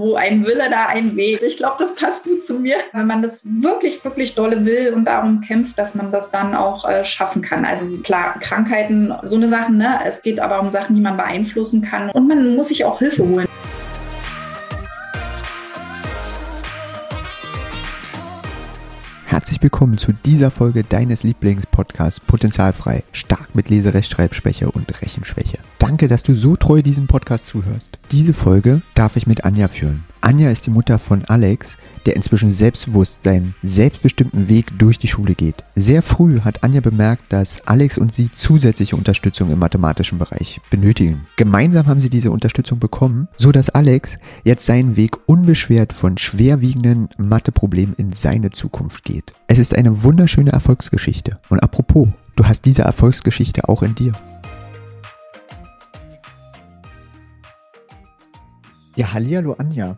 Wo ein Wille, da ein Weg. Ich glaube, das passt gut zu mir, wenn man das wirklich, wirklich dolle will und darum kämpft, dass man das dann auch äh, schaffen kann. Also klar, Krankheiten, so eine Sache, ne? Es geht aber um Sachen, die man beeinflussen kann. Und man muss sich auch Hilfe holen. Herzlich willkommen zu dieser Folge deines Lieblingspodcasts Potenzialfrei, stark mit Leserechtschreibschwäche und Rechenschwäche. Danke, dass du so treu diesem Podcast zuhörst. Diese Folge darf ich mit Anja führen. Anja ist die Mutter von Alex, der inzwischen selbstbewusst seinen selbstbestimmten Weg durch die Schule geht. Sehr früh hat Anja bemerkt, dass Alex und sie zusätzliche Unterstützung im mathematischen Bereich benötigen. Gemeinsam haben sie diese Unterstützung bekommen, so dass Alex jetzt seinen Weg unbeschwert von schwerwiegenden Matheproblemen in seine Zukunft geht. Es ist eine wunderschöne Erfolgsgeschichte. Und apropos, du hast diese Erfolgsgeschichte auch in dir. Ja, hallihallo Anja.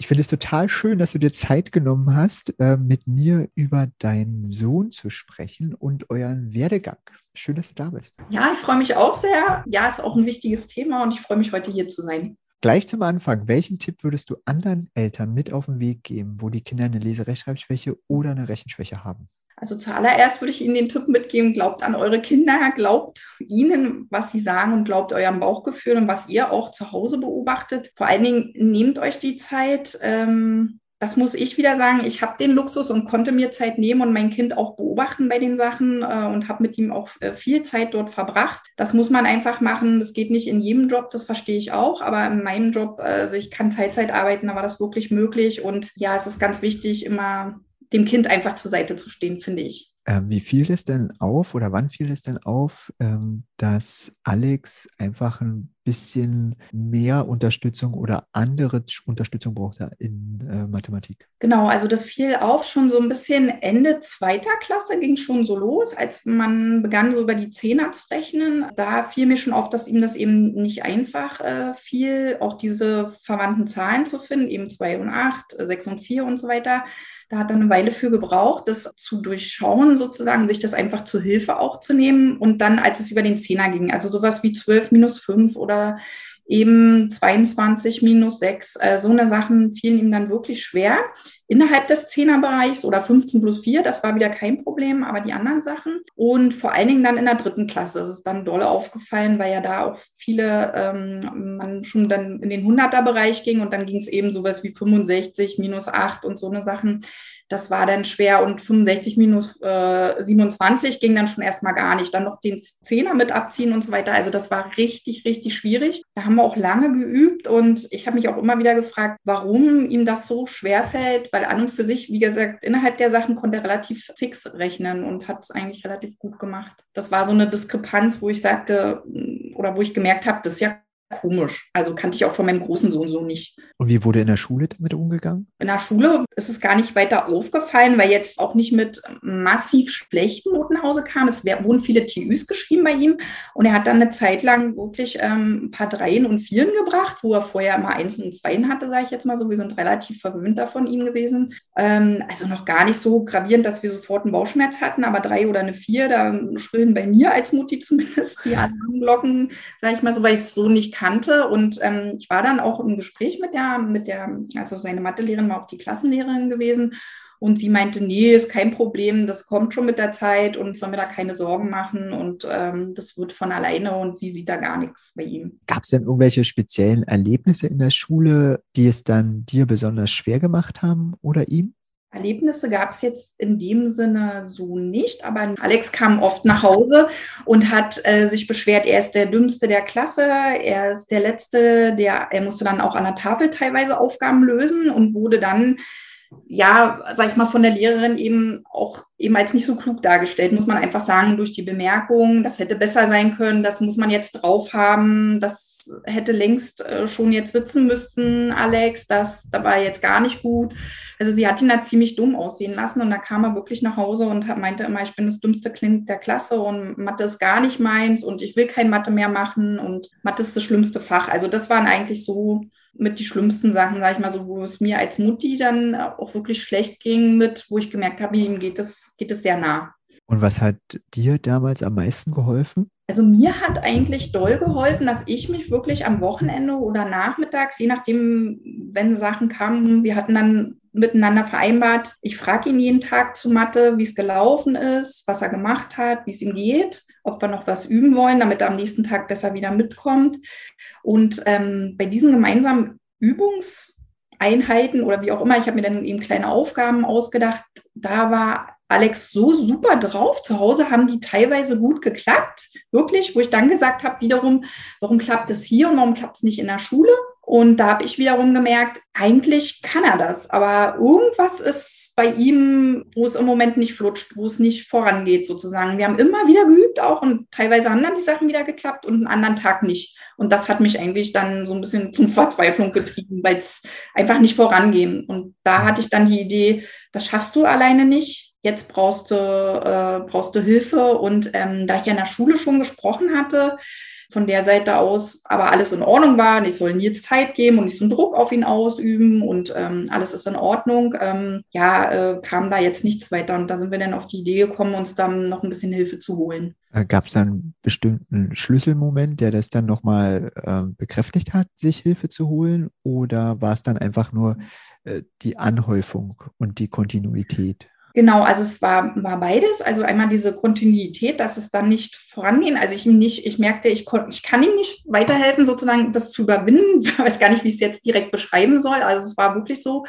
Ich finde es total schön, dass du dir Zeit genommen hast, äh, mit mir über deinen Sohn zu sprechen und euren Werdegang. Schön, dass du da bist. Ja, ich freue mich auch sehr. Ja, ist auch ein wichtiges Thema und ich freue mich, heute hier zu sein. Gleich zum Anfang, welchen Tipp würdest du anderen Eltern mit auf den Weg geben, wo die Kinder eine Leserechtschreibschwäche oder eine Rechenschwäche haben? Also zuallererst würde ich Ihnen den Tipp mitgeben, glaubt an eure Kinder, glaubt ihnen, was sie sagen und glaubt eurem Bauchgefühl und was ihr auch zu Hause beobachtet. Vor allen Dingen nehmt euch die Zeit. Ähm, das muss ich wieder sagen. Ich habe den Luxus und konnte mir Zeit nehmen und mein Kind auch beobachten bei den Sachen äh, und habe mit ihm auch äh, viel Zeit dort verbracht. Das muss man einfach machen. Das geht nicht in jedem Job, das verstehe ich auch. Aber in meinem Job, also ich kann Teilzeit arbeiten, da war das wirklich möglich. Und ja, es ist ganz wichtig, immer dem Kind einfach zur Seite zu stehen, finde ich. Ähm, wie fiel es denn auf oder wann fiel es denn auf, ähm, dass Alex einfach ein bisschen mehr Unterstützung oder andere Unterstützung brauchte in äh, Mathematik? Genau, also das fiel auf schon so ein bisschen Ende zweiter Klasse, ging schon so los, als man begann, so über die Zehner zu rechnen. Da fiel mir schon auf, dass ihm das eben nicht einfach äh, fiel, auch diese verwandten Zahlen zu finden, eben 2 und 8, 6 und 4 und so weiter. Da hat er eine Weile für gebraucht, das zu durchschauen sozusagen, sich das einfach zur Hilfe auch zu nehmen. Und dann, als es über den Zehner ging, also sowas wie 12 minus 5 oder eben 22 minus 6, äh, so eine Sachen fielen ihm dann wirklich schwer. Innerhalb des Zehnerbereichs oder 15 plus 4, das war wieder kein Problem, aber die anderen Sachen. Und vor allen Dingen dann in der dritten Klasse ist es dann dolle aufgefallen, weil ja da auch viele, ähm, man schon dann in den 100er-Bereich ging und dann ging es eben sowas wie 65 minus 8 und so eine Sachen das war dann schwer und 65 minus äh, 27 ging dann schon erstmal gar nicht. Dann noch den Zehner mit abziehen und so weiter. Also das war richtig, richtig schwierig. Da haben wir auch lange geübt und ich habe mich auch immer wieder gefragt, warum ihm das so schwer fällt, weil an und für sich, wie gesagt, innerhalb der Sachen konnte er relativ fix rechnen und hat es eigentlich relativ gut gemacht. Das war so eine Diskrepanz, wo ich sagte oder wo ich gemerkt habe, das ist ja komisch. Also kannte ich auch von meinem großen Sohn so nicht. Und wie wurde in der Schule damit umgegangen? In der Schule ist es gar nicht weiter aufgefallen, weil jetzt auch nicht mit massiv schlechten Noten nach Hause kam. Es wurden viele TÜs geschrieben bei ihm und er hat dann eine Zeit lang wirklich ähm, ein paar Dreien und Vieren gebracht, wo er vorher immer Eins und Zweien hatte, sage ich jetzt mal so. Wir sind relativ verwöhnt davon ihm gewesen. Ähm, also noch gar nicht so gravierend, dass wir sofort einen Bauchschmerz hatten, aber drei oder eine Vier, da schrillen bei mir als Mutti zumindest die Alarmglocken, sage ich mal so, weil ich es so nicht kannte. Und ähm, ich war dann auch im Gespräch mit der, mit der, also seine Mathelehrerin war auch die Klassenlehrerin gewesen. Und sie meinte, nee, ist kein Problem, das kommt schon mit der Zeit und soll mir da keine Sorgen machen und ähm, das wird von alleine und sie sieht da gar nichts bei ihm. Gab es denn irgendwelche speziellen Erlebnisse in der Schule, die es dann dir besonders schwer gemacht haben oder ihm? Erlebnisse gab es jetzt in dem Sinne so nicht, aber Alex kam oft nach Hause und hat äh, sich beschwert, er ist der Dümmste der Klasse, er ist der Letzte, der, er musste dann auch an der Tafel teilweise Aufgaben lösen und wurde dann, ja, sag ich mal, von der Lehrerin eben auch eben als nicht so klug dargestellt, muss man einfach sagen, durch die Bemerkung, das hätte besser sein können, das muss man jetzt drauf haben, das hätte längst äh, schon jetzt sitzen müssen, Alex, das, da war jetzt gar nicht gut. Also sie hat ihn da ziemlich dumm aussehen lassen und da kam er wirklich nach Hause und meinte immer, ich bin das dümmste Kind der Klasse und Mathe ist gar nicht meins und ich will kein Mathe mehr machen und Mathe ist das schlimmste Fach. Also das waren eigentlich so mit die schlimmsten Sachen, sage ich mal so, wo es mir als Mutti dann auch wirklich schlecht ging mit, wo ich gemerkt habe, ihm geht es, geht es sehr nah. Und was hat dir damals am meisten geholfen? Also mir hat eigentlich doll geholfen, dass ich mich wirklich am Wochenende oder nachmittags, je nachdem, wenn Sachen kamen, wir hatten dann miteinander vereinbart, ich frage ihn jeden Tag zu Mathe, wie es gelaufen ist, was er gemacht hat, wie es ihm geht, ob wir noch was üben wollen, damit er am nächsten Tag besser wieder mitkommt. Und ähm, bei diesen gemeinsamen Übungseinheiten oder wie auch immer, ich habe mir dann eben kleine Aufgaben ausgedacht, da war Alex so super drauf. Zu Hause haben die teilweise gut geklappt, wirklich, wo ich dann gesagt habe, wiederum, warum klappt es hier und warum klappt es nicht in der Schule? Und da habe ich wiederum gemerkt, eigentlich kann er das, aber irgendwas ist bei ihm, wo es im Moment nicht flutscht, wo es nicht vorangeht sozusagen. Wir haben immer wieder geübt auch und teilweise haben dann die Sachen wieder geklappt und einen anderen Tag nicht. Und das hat mich eigentlich dann so ein bisschen zum Verzweiflung getrieben, weil es einfach nicht vorangehen. Und da hatte ich dann die Idee, das schaffst du alleine nicht jetzt brauchst du, äh, brauchst du Hilfe. Und ähm, da ich ja in der Schule schon gesprochen hatte, von der Seite aus aber alles in Ordnung war und ich soll Nils Zeit geben und nicht so einen Druck auf ihn ausüben und ähm, alles ist in Ordnung, ähm, ja, äh, kam da jetzt nichts weiter. Und da sind wir dann auf die Idee gekommen, uns dann noch ein bisschen Hilfe zu holen. Äh, Gab es dann bestimmten Schlüsselmoment, der das dann nochmal äh, bekräftigt hat, sich Hilfe zu holen? Oder war es dann einfach nur äh, die Anhäufung und die Kontinuität? Genau, also es war, war beides. Also einmal diese Kontinuität, dass es dann nicht vorangehen. Also ich nicht, ich merkte, ich, kon, ich kann ihm nicht weiterhelfen, sozusagen das zu überwinden. Ich weiß gar nicht, wie ich es jetzt direkt beschreiben soll. Also es war wirklich so.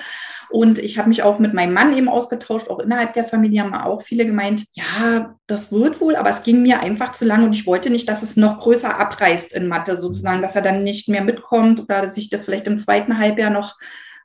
Und ich habe mich auch mit meinem Mann eben ausgetauscht, auch innerhalb der Familie haben auch viele gemeint, ja, das wird wohl, aber es ging mir einfach zu lang und ich wollte nicht, dass es noch größer abreißt in Mathe sozusagen, dass er dann nicht mehr mitkommt oder dass sich das vielleicht im zweiten Halbjahr noch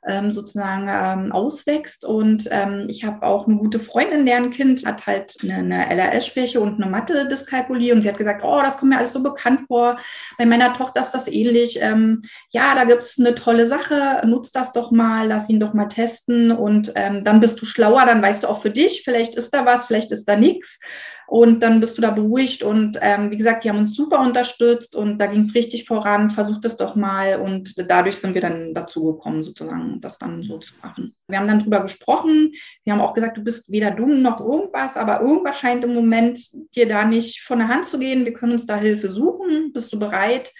ähm, sozusagen ähm, auswächst. Und ähm, ich habe auch eine gute Freundin, deren Kind hat halt eine, eine LRS-Schwäche und eine Mathe-Dyskalkulie. Und sie hat gesagt, oh, das kommt mir alles so bekannt vor. Bei meiner Tochter ist das ähnlich. Ähm, ja, da gibt es eine tolle Sache. Nutz das doch mal, lass ihn doch mal testen. Und ähm, dann bist du schlauer, dann weißt du auch für dich, vielleicht ist da was, vielleicht ist da nichts. Und dann bist du da beruhigt. Und ähm, wie gesagt, die haben uns super unterstützt und da ging es richtig voran. Versucht es doch mal. Und dadurch sind wir dann dazu gekommen, sozusagen, das dann so zu machen. Wir haben dann drüber gesprochen. Wir haben auch gesagt, du bist weder dumm noch irgendwas, aber irgendwas scheint im Moment dir da nicht von der Hand zu gehen. Wir können uns da Hilfe suchen. Bist du bereit?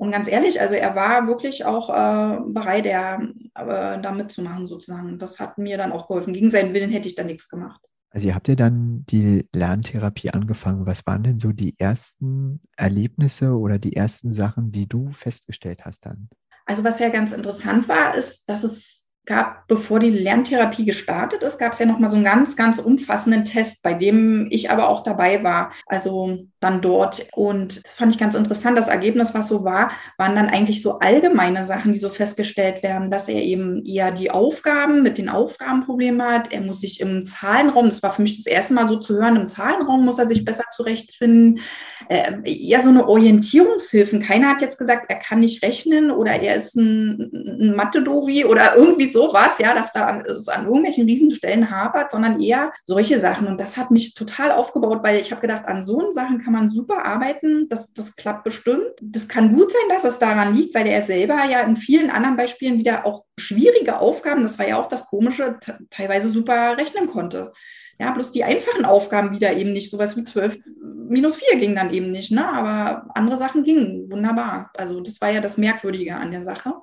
Und ganz ehrlich, also er war wirklich auch äh, bereit, er, äh, da mitzumachen sozusagen. Das hat mir dann auch geholfen. Gegen seinen Willen hätte ich da nichts gemacht. Also ihr habt ja dann die Lerntherapie angefangen. Was waren denn so die ersten Erlebnisse oder die ersten Sachen, die du festgestellt hast dann? Also was ja ganz interessant war, ist, dass es gab, bevor die Lerntherapie gestartet ist, gab es ja noch mal so einen ganz, ganz umfassenden Test, bei dem ich aber auch dabei war. Also dann dort. Und das fand ich ganz interessant. Das Ergebnis, was so war, waren dann eigentlich so allgemeine Sachen, die so festgestellt werden, dass er eben eher die Aufgaben mit den Aufgabenproblemen hat. Er muss sich im Zahlenraum, das war für mich das erste Mal so zu hören, im Zahlenraum muss er sich besser zurechtfinden. Äh, eher so eine Orientierungshilfen. Keiner hat jetzt gesagt, er kann nicht rechnen oder er ist ein, ein Mathe-Dovi oder irgendwie sowas, ja, dass da an, es an irgendwelchen Riesenstellen hapert, sondern eher solche Sachen. Und das hat mich total aufgebaut, weil ich habe gedacht, an so Sachen kann man super arbeiten. Das, das klappt bestimmt. Das kann gut sein, dass es daran liegt, weil er selber ja in vielen anderen Beispielen wieder auch schwierige Aufgaben, das war ja auch das Komische, teilweise super rechnen konnte. Ja, bloß die einfachen Aufgaben wieder eben nicht. Sowas wie 12 minus 4 ging dann eben nicht, ne? aber andere Sachen gingen wunderbar. Also das war ja das Merkwürdige an der Sache.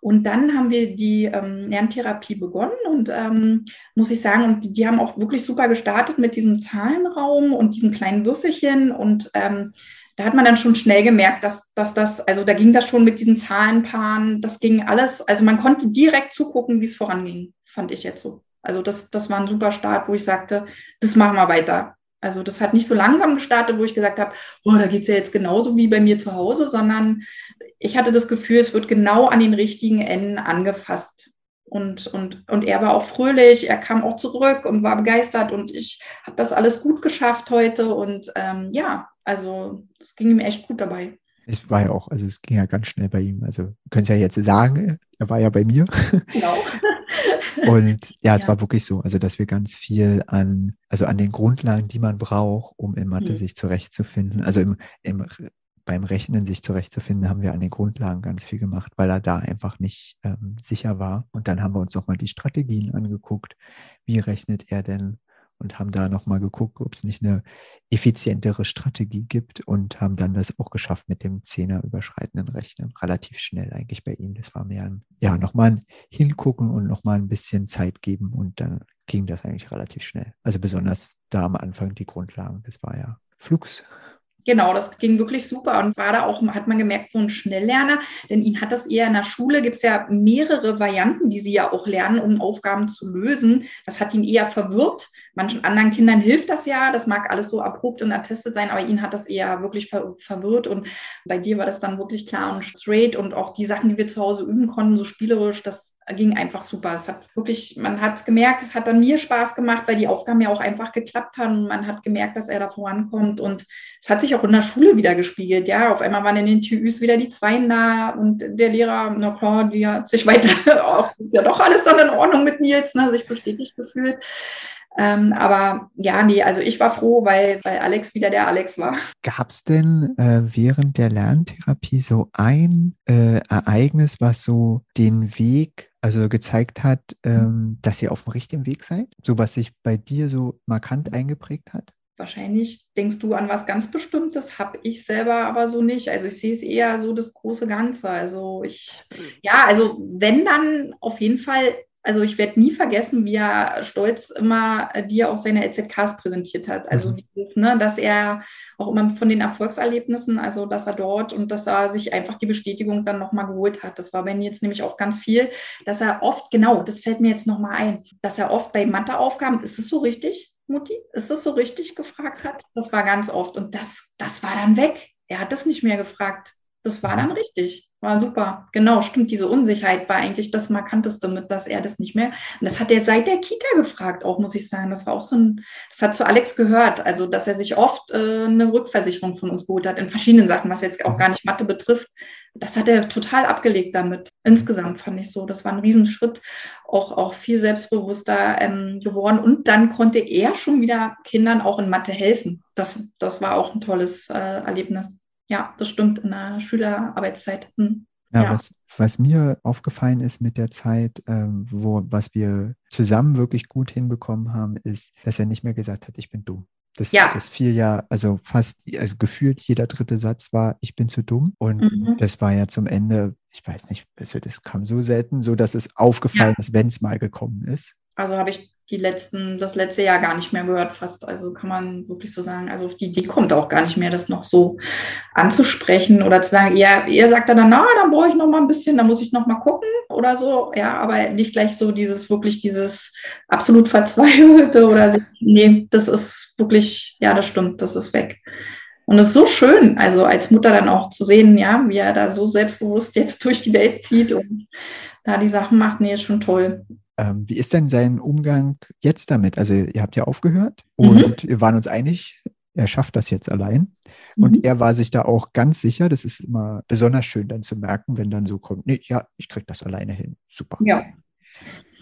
Und dann haben wir die ähm, Lerntherapie begonnen und ähm, muss ich sagen, und die, die, haben auch wirklich super gestartet mit diesem Zahlenraum und diesen kleinen Würfelchen und ähm, da hat man dann schon schnell gemerkt, dass, dass das, also da ging das schon mit diesen Zahlenpaaren, das ging alles, also man konnte direkt zugucken, wie es voranging, fand ich jetzt so. Also das, das war ein super Start, wo ich sagte, das machen wir weiter. Also das hat nicht so langsam gestartet, wo ich gesagt habe, oh, da geht es ja jetzt genauso wie bei mir zu Hause, sondern ich hatte das Gefühl, es wird genau an den richtigen Enden angefasst. Und, und, und er war auch fröhlich, er kam auch zurück und war begeistert und ich habe das alles gut geschafft heute. Und ähm, ja, also es ging ihm echt gut dabei. Es war ja auch, also es ging ja ganz schnell bei ihm. Also, können es ja jetzt sagen, er war ja bei mir. Genau. Und ja, es ja. war wirklich so, also dass wir ganz viel an, also an den Grundlagen, die man braucht, um in Mathe mhm. sich zurechtzufinden, also im, im beim Rechnen sich zurechtzufinden, haben wir an den Grundlagen ganz viel gemacht, weil er da einfach nicht ähm, sicher war. Und dann haben wir uns nochmal die Strategien angeguckt. Wie rechnet er denn? Und haben da nochmal geguckt, ob es nicht eine effizientere Strategie gibt und haben dann das auch geschafft mit dem Zehner überschreitenden Rechnen. Relativ schnell eigentlich bei ihm. Das war mehr ein, ja, nochmal ein Hingucken und nochmal ein bisschen Zeit geben und dann ging das eigentlich relativ schnell. Also besonders da am Anfang die Grundlagen, das war ja Flux. Genau, das ging wirklich super und war da auch, hat man gemerkt, so ein Schnelllerner, denn ihn hat das eher in der Schule, gibt es ja mehrere Varianten, die sie ja auch lernen, um Aufgaben zu lösen. Das hat ihn eher verwirrt. Manchen anderen Kindern hilft das ja, das mag alles so erprobt und attestet sein, aber ihn hat das eher wirklich ver verwirrt und bei dir war das dann wirklich klar und straight und auch die Sachen, die wir zu Hause üben konnten, so spielerisch, das ging einfach super. Es hat wirklich, man hat es gemerkt, es hat dann mir Spaß gemacht, weil die Aufgaben ja auch einfach geklappt haben. Man hat gemerkt, dass er da vorankommt und es hat sich auch in der Schule wieder gespiegelt. Ja, auf einmal waren in den TÜs wieder die Zweien da und der Lehrer, na klar, die hat sich weiter, auch ist ja doch alles dann in Ordnung mit Nils, ne, sich bestätigt gefühlt. Ähm, aber ja, nee, also ich war froh, weil, weil Alex wieder der Alex war. Gab es denn äh, während der Lerntherapie so ein äh, Ereignis, was so den Weg, also gezeigt hat, ähm, dass ihr auf dem richtigen Weg seid? So was sich bei dir so markant eingeprägt hat? Wahrscheinlich denkst du an was ganz Bestimmtes, habe ich selber aber so nicht. Also ich sehe es eher so das große Ganze. Also ich, ja, also wenn dann auf jeden Fall also ich werde nie vergessen, wie er stolz immer äh, dir auch seine LZKs präsentiert hat. Also mhm. wie, ne, dass er auch immer von den Erfolgserlebnissen, also dass er dort und dass er sich einfach die Bestätigung dann nochmal geholt hat. Das war bei mir jetzt nämlich auch ganz viel, dass er oft, genau, das fällt mir jetzt nochmal ein, dass er oft bei Matheaufgaben, ist es so richtig, Mutti? Ist es so richtig gefragt hat? Das war ganz oft und das, das war dann weg. Er hat das nicht mehr gefragt. Das war dann mhm. richtig. War super. Genau, stimmt. Diese Unsicherheit war eigentlich das Markanteste mit, dass er das nicht mehr. Und das hat er seit der Kita gefragt, auch muss ich sagen. Das war auch so ein, das hat zu Alex gehört. Also, dass er sich oft äh, eine Rückversicherung von uns geholt hat in verschiedenen Sachen, was jetzt auch gar nicht Mathe betrifft. Das hat er total abgelegt damit. Insgesamt fand ich so. Das war ein Riesenschritt. Auch, auch viel selbstbewusster ähm, geworden. Und dann konnte er schon wieder Kindern auch in Mathe helfen. Das, das war auch ein tolles äh, Erlebnis ja, das stimmt in der Schülerarbeitszeit. Hm. Ja, ja, Was, was mir aufgefallen ist mit der Zeit, ähm, wo, was wir zusammen wirklich gut hinbekommen haben, ist, dass er nicht mehr gesagt hat, ich bin dumm. Das, ja. das fiel ja, also fast, also gefühlt jeder dritte Satz war, ich bin zu dumm. Und mhm. das war ja zum Ende, ich weiß nicht, also das kam so selten, so dass es aufgefallen ja. ist, wenn es mal gekommen ist. Also habe ich die letzten, das letzte Jahr gar nicht mehr gehört, fast. Also kann man wirklich so sagen. Also auf die Idee kommt auch gar nicht mehr, das noch so anzusprechen oder zu sagen, ja, ihr sagt dann, na, dann brauche ich noch mal ein bisschen, dann muss ich noch mal gucken oder so. Ja, aber nicht gleich so dieses, wirklich dieses absolut verzweifelte oder nee, das ist wirklich, ja, das stimmt, das ist weg. Und es ist so schön, also als Mutter dann auch zu sehen, ja, wie er da so selbstbewusst jetzt durch die Welt zieht und da die Sachen macht, nee, ist schon toll. Ähm, wie ist denn sein Umgang jetzt damit? Also ihr habt ja aufgehört mhm. und wir waren uns einig, er schafft das jetzt allein. Mhm. Und er war sich da auch ganz sicher. Das ist immer besonders schön dann zu merken, wenn dann so kommt, nee, ja, ich kriege das alleine hin. Super. Ja.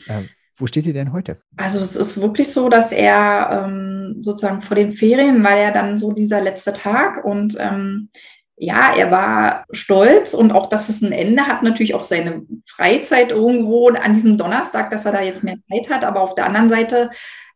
Ähm, wo steht ihr denn heute? Also es ist wirklich so, dass er ähm, sozusagen vor den Ferien war ja dann so dieser letzte Tag und ähm, ja, er war stolz und auch, dass es ein Ende hat, natürlich auch seine Freizeit irgendwo an diesem Donnerstag, dass er da jetzt mehr Zeit hat. Aber auf der anderen Seite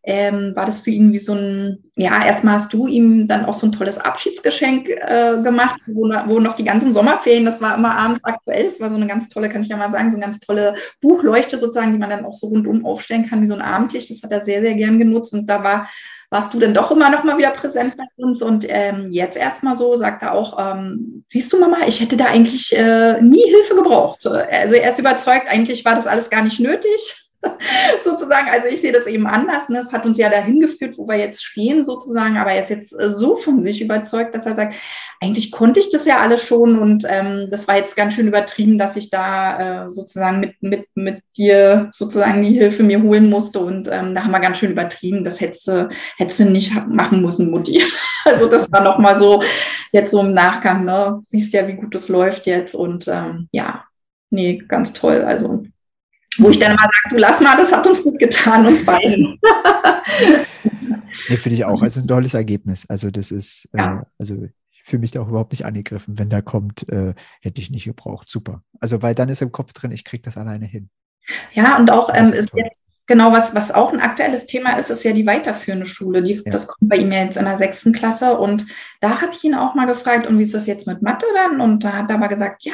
ähm, war das für ihn wie so ein, ja, erstmal hast du ihm dann auch so ein tolles Abschiedsgeschenk äh, gemacht, wo, wo, noch die ganzen Sommerferien, das war immer abends aktuell, das war so eine ganz tolle, kann ich ja mal sagen, so eine ganz tolle Buchleuchte sozusagen, die man dann auch so rundum aufstellen kann, wie so ein Abendlicht. Das hat er sehr, sehr gern genutzt und da war warst du denn doch immer noch mal wieder präsent bei uns. Und ähm, jetzt erstmal so, sagt er auch, ähm, siehst du Mama, ich hätte da eigentlich äh, nie Hilfe gebraucht. Also er ist überzeugt, eigentlich war das alles gar nicht nötig. sozusagen. Also ich sehe das eben anders. Ne? Es hat uns ja dahin geführt, wo wir jetzt stehen sozusagen. Aber er ist jetzt äh, so von sich überzeugt, dass er sagt, eigentlich konnte ich das ja alles schon und ähm, das war jetzt ganz schön übertrieben, dass ich da äh, sozusagen mit, mit, mit dir sozusagen die Hilfe mir holen musste und ähm, da haben wir ganz schön übertrieben. Das hättest du, hättest du nicht machen müssen, Mutti. also das war nochmal so jetzt so im Nachgang. Ne? Siehst ja, wie gut es läuft jetzt und ähm, ja, nee, ganz toll. Also wo ich dann mal sage, du lass mal, das hat uns gut getan, uns beiden. nee, finde ich auch. Also ein tolles Ergebnis. Also das ist, äh, ja. äh, also ich fühle mich da auch überhaupt nicht angegriffen, wenn da kommt, äh, hätte ich nicht gebraucht. Super. Also weil dann ist im Kopf drin, ich kriege das alleine hin. Ja, und auch ähm, ist jetzt Genau, was, was auch ein aktuelles Thema ist, ist ja die weiterführende Schule. Die, ja. Das kommt bei ihm ja jetzt in der sechsten Klasse. Und da habe ich ihn auch mal gefragt, und wie ist das jetzt mit Mathe dann? Und da hat er aber gesagt, ja,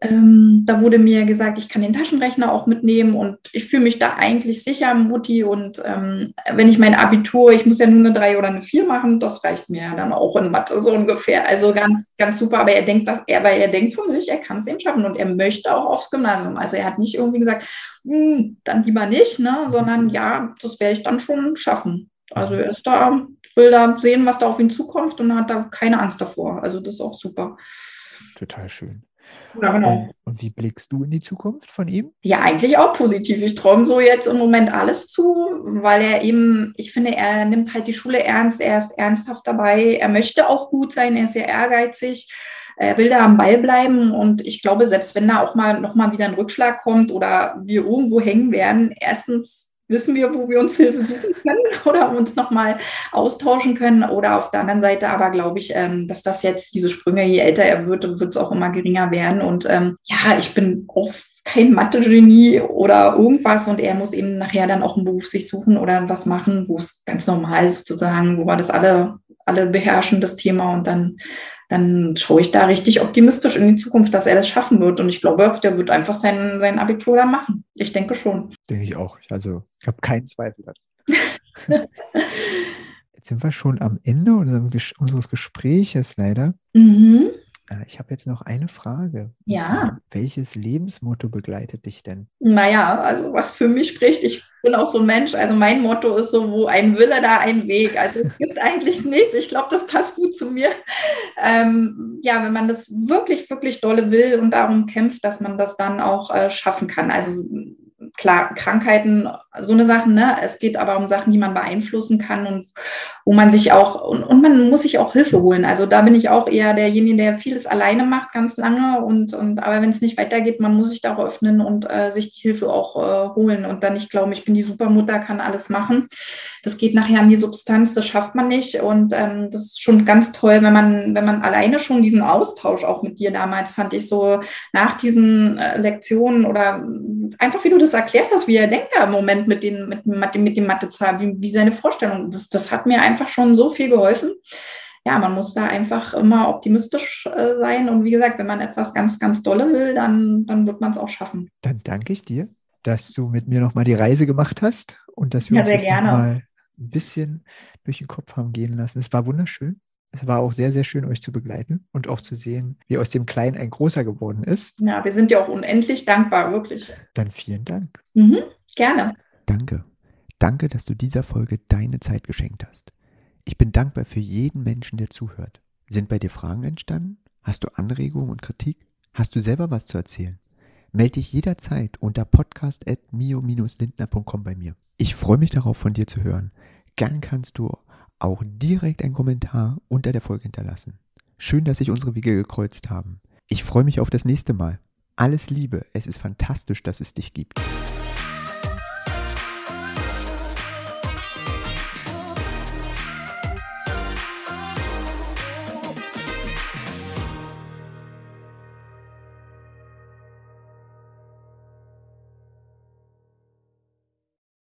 ähm, da wurde mir gesagt, ich kann den Taschenrechner auch mitnehmen und ich fühle mich da eigentlich sicher, Mutti. Und ähm, wenn ich mein Abitur, ich muss ja nur eine 3 oder eine 4 machen, das reicht mir ja dann auch in Mathe so ungefähr. Also ganz, ganz super. Aber er denkt, dass er, weil er denkt von sich, er kann es eben schaffen und er möchte auch aufs Gymnasium. Also er hat nicht irgendwie gesagt, hm, dann lieber nicht, ne? sondern ja, das werde ich dann schon schaffen. Also er ist da, will da sehen, was da auf ihn zukommt und hat da keine Angst davor. Also das ist auch super. Total schön. Ja, genau. Und, und, wie blickst du in die Zukunft von ihm? Ja, eigentlich auch positiv. Ich träume so jetzt im Moment alles zu, weil er eben, ich finde, er nimmt halt die Schule ernst, er ist ernsthaft dabei, er möchte auch gut sein, er ist sehr ehrgeizig. Er will da am Ball bleiben und ich glaube, selbst wenn da auch mal nochmal wieder ein Rückschlag kommt oder wir irgendwo hängen werden, erstens wissen wir, wo wir uns Hilfe suchen können oder uns nochmal austauschen können. Oder auf der anderen Seite aber glaube ich, ähm, dass das jetzt diese Sprünge, je älter er wird, wird es auch immer geringer werden. Und ähm, ja, ich bin auch kein Mathe-Genie oder irgendwas und er muss eben nachher dann auch einen Beruf sich suchen oder was machen, wo es ganz normal ist sozusagen, wo wir das alle, alle beherrschen, das Thema und dann dann schaue ich da richtig optimistisch in die Zukunft, dass er das schaffen wird. Und ich glaube, der wird einfach sein, sein Abitur da machen. Ich denke schon. Denke ich auch. Also ich habe keinen Zweifel daran. Jetzt sind wir schon am Ende unseres Gespräches leider. Mhm. Äh, ich habe jetzt noch eine Frage. Ja. Zwar, welches Lebensmotto begleitet dich denn? Naja, also was für mich spricht, ich bin auch so ein Mensch. Also mein Motto ist so, wo ein Wille, da ein Weg. Also es gibt eigentlich nichts. Ich glaube, das passt gut zu mir. Ähm, ja, wenn man das wirklich, wirklich dolle will und darum kämpft, dass man das dann auch äh, schaffen kann. Also klar, Krankheiten, so eine Sache, ne? Es geht aber um Sachen, die man beeinflussen kann und wo man sich auch, und, und man muss sich auch Hilfe holen. Also da bin ich auch eher derjenige, der vieles alleine macht, ganz lange. Und, und aber wenn es nicht weitergeht, man muss sich da öffnen und äh, sich die Hilfe auch äh, holen und dann nicht glauben, ich bin die Supermutter, kann alles machen. Das geht nachher an die Substanz, das schafft man nicht. Und ähm, das ist schon ganz toll, wenn man, wenn man alleine schon diesen Austausch auch mit dir damals fand ich so nach diesen äh, Lektionen oder einfach wie du das erklärt hast, wie er denkt da im Moment mit den, mit, mit, dem Mathezahlen, wie, wie seine Vorstellung. Das, das hat mir einfach schon so viel geholfen ja, man muss da einfach immer optimistisch äh, sein. Und wie gesagt, wenn man etwas ganz, ganz Dolle will, dann, dann wird man es auch schaffen. Dann danke ich dir, dass du mit mir nochmal die Reise gemacht hast und dass wir ja, uns das nochmal ein bisschen durch den Kopf haben gehen lassen. Es war wunderschön. Es war auch sehr, sehr schön, euch zu begleiten und auch zu sehen, wie aus dem Kleinen ein Großer geworden ist. Ja, wir sind ja auch unendlich dankbar, wirklich. Dann vielen Dank. Mhm, gerne. Danke. Danke, dass du dieser Folge deine Zeit geschenkt hast. Ich bin dankbar für jeden Menschen, der zuhört. Sind bei dir Fragen entstanden? Hast du Anregungen und Kritik? Hast du selber was zu erzählen? Melde dich jederzeit unter podcast.mio-lindner.com bei mir. Ich freue mich darauf, von dir zu hören. Gern kannst du auch direkt einen Kommentar unter der Folge hinterlassen. Schön, dass sich unsere Wege gekreuzt haben. Ich freue mich auf das nächste Mal. Alles Liebe, es ist fantastisch, dass es dich gibt.